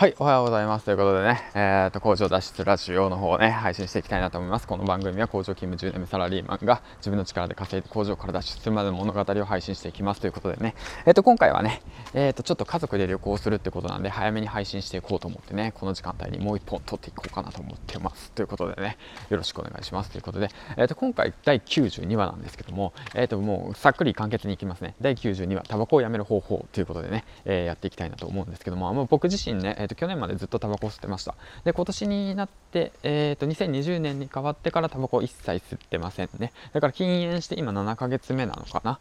はい、おはようございます。ということでね、えーと、工場脱出ラジオの方をね、配信していきたいなと思います。この番組は工場勤務10年目サラリーマンが自分の力で稼いで工場から脱出するまでの物語を配信していきますということでね、えーと、今回はね、えーと、ちょっと家族で旅行するってことなんで、早めに配信していこうと思ってね、この時間帯にもう一本撮っていこうかなと思ってます。ということでね、よろしくお願いします。ということで、えー、と今回第92話なんですけども、えー、ともうさっくり簡潔にいきますね。第92話、タバコをやめる方法ということでね、え、やっていきたいなと思うんですけども、もう僕自身ね、と去年までずっとタバコを吸ってました。で今年になって、えーと、2020年に変わってからタバコを一切吸ってませんね。だから禁煙して今7ヶ月目なのかな。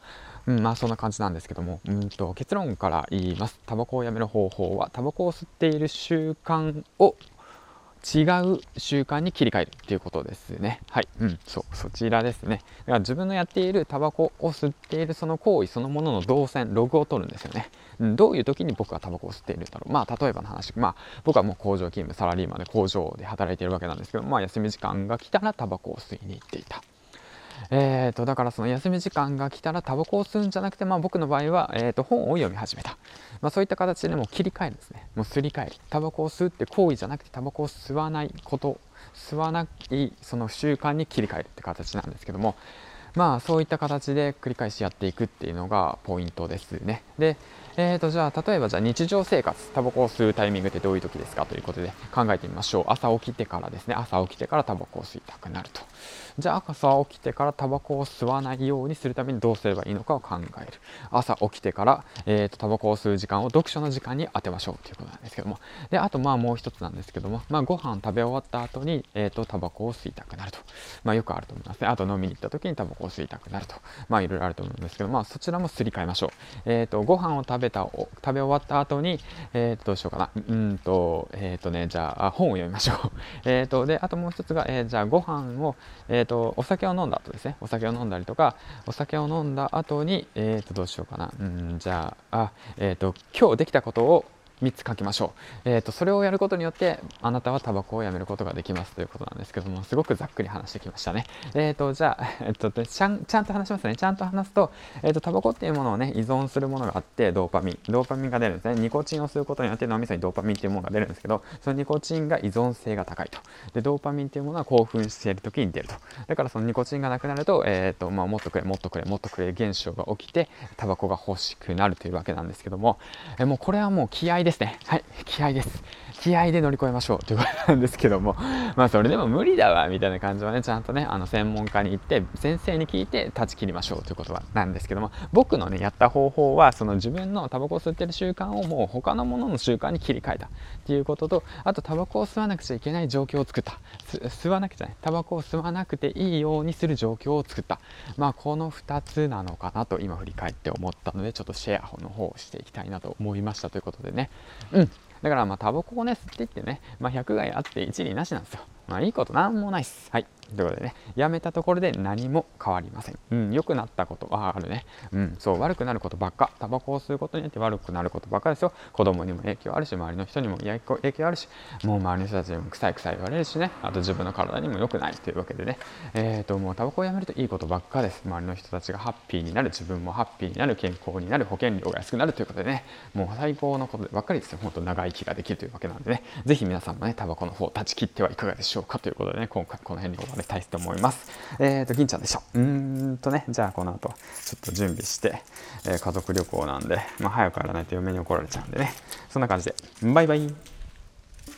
うん、まあそんな感じなんですけども、うんと結論から言います。タバコをやめる方法は、タバコを吸っている習慣を違う習慣に切り替えるっていうことですね。はい。うん。そう。そちらですね。だから自分のやっているタバコを吸っているその行為そのものの動線、ログを取るんですよね。うん、どういう時に僕はタバコを吸っているんだろう。まあ、例えばの話。まあ、僕はもう工場勤務、サラリーマンで工場で働いているわけなんですけど、まあ、休み時間が来たらタバコを吸いに行っていた。えーと、だからその休み時間が来たらタバコを吸うんじゃなくて、まあ、僕の場合は、えーと、本を読み始めた、まあ、そういった形でもう切り替えるんですね。もうすり替える。タバコを吸うって行為じゃなくてタバコを吸わないこと吸わないその習慣に切り替えるって形なんですけどもまあそういった形で繰り返しやっていくっていうのがポイントですね。でえーと、じゃあ例えばじゃあ日常生活タバコを吸うタイミングってどういう時ですか？ということで考えてみましょう。朝起きてからですね。朝起きてからタバコを吸いたくなると。じゃあ朝起きてからタバコを吸わないようにするためにどうすればいいのかを考える。朝起きてから、えーと、タバコを吸う時間を読書の時間に当てましょうということなんですけども。であとまあもう一つなんですけども、まあ、ご飯食べ終わった後に、えーと、タバコを吸いたくなると、まあ、よくあると思いますね。あと飲みに行った時にタバコを吸いたくなるとまあいろいろあると思うんですけどまあそちらもすり替えましょうえっ、ー、とご飯を食べた食べ終わった後に、えー、とどうしようかな。うんと、えっ、ー、とね、じゃあ、本を読みましょう。えっと、で、あともう一つが、えー、じゃあ、ご飯を、えっ、ー、と、お酒を飲んだ後ですね。お酒を飲んだりとか、お酒を飲んだ後に、えっ、と、どうしようかな。うん、じゃあ、あ、えっ、と、今日できたことを、3つ書きましょう、えーと、それをやることによってあなたはタバコをやめることができますということなんですけどもすごくざっくり話してきましたね。えっ、ー、とじゃあ、えーと、ちゃんちゃんと話しますね。ちゃんと話すと,、えーと、タバコっていうものをね依存するものがあってドーパミン。ドーパミンが出るんですね。ニコチンを吸うことによって脳みそにドーパミンっていうものが出るんですけどそのニコチンが依存性が高いと。でドーパミンっていうものは興奮している時に出ると。だからそのニコチンがなくなると,、えーとまあ、もっとくれもっとくれもっとくれ現象が起きてタバコが欲しくなるというわけなんですけども、えー、もうこれはもう気合でですねはい気合です。気合で乗り越えましょうということなんですけども、まあそれでも無理だわみたいな感じはね、ちゃんとね、あの専門家に行って、先生に聞いて断ち切りましょうということなんですけども、僕のね、やった方法は、その自分のタバコを吸ってる習慣をもう他のものの習慣に切り替えたっていうことと、あとタバコを吸わなくちゃいけない状況を作った。吸わなくちゃね、タバコを吸わなくていいようにする状況を作った。まあこの2つなのかなと今振り返って思ったので、ちょっとシェアの方をしていきたいなと思いましたということでね。うん。だからまあタバコをね吸っていってね、まあ、100害あって一理なしなんですよ。まあいいことなんもないっす。はい。ということでね、やめたところで何も変わりません。うん、良くなったことはあるね。うん、そう、悪くなることばっか。タバコを吸うことによって悪くなることばっかですよ。子供にも影響あるし、周りの人にも影響あるし、もう周りの人たちにも臭い臭い言われるしね、あと自分の体にも良くないというわけでね、えっ、ー、と、もうタバコをやめるといいことばっかです。周りの人たちがハッピーになる、自分もハッピーになる、健康になる、保険料が安くなるということでね、もう最高のことばっかりですよ。本当長生きができるというわけなんでね、ぜひ皆さんもね、タバコの方断ち切ってはいかがでしょうょうかということでね、今回この辺に終わりたいと思います。。えっ、ー、と、銀ちゃんでした。うーんとね、じゃあこの後、ちょっと準備して、えー、家族旅行なんで、まあ、早くやらないと嫁に怒られちゃうんでね、そんな感じで、バイバイ。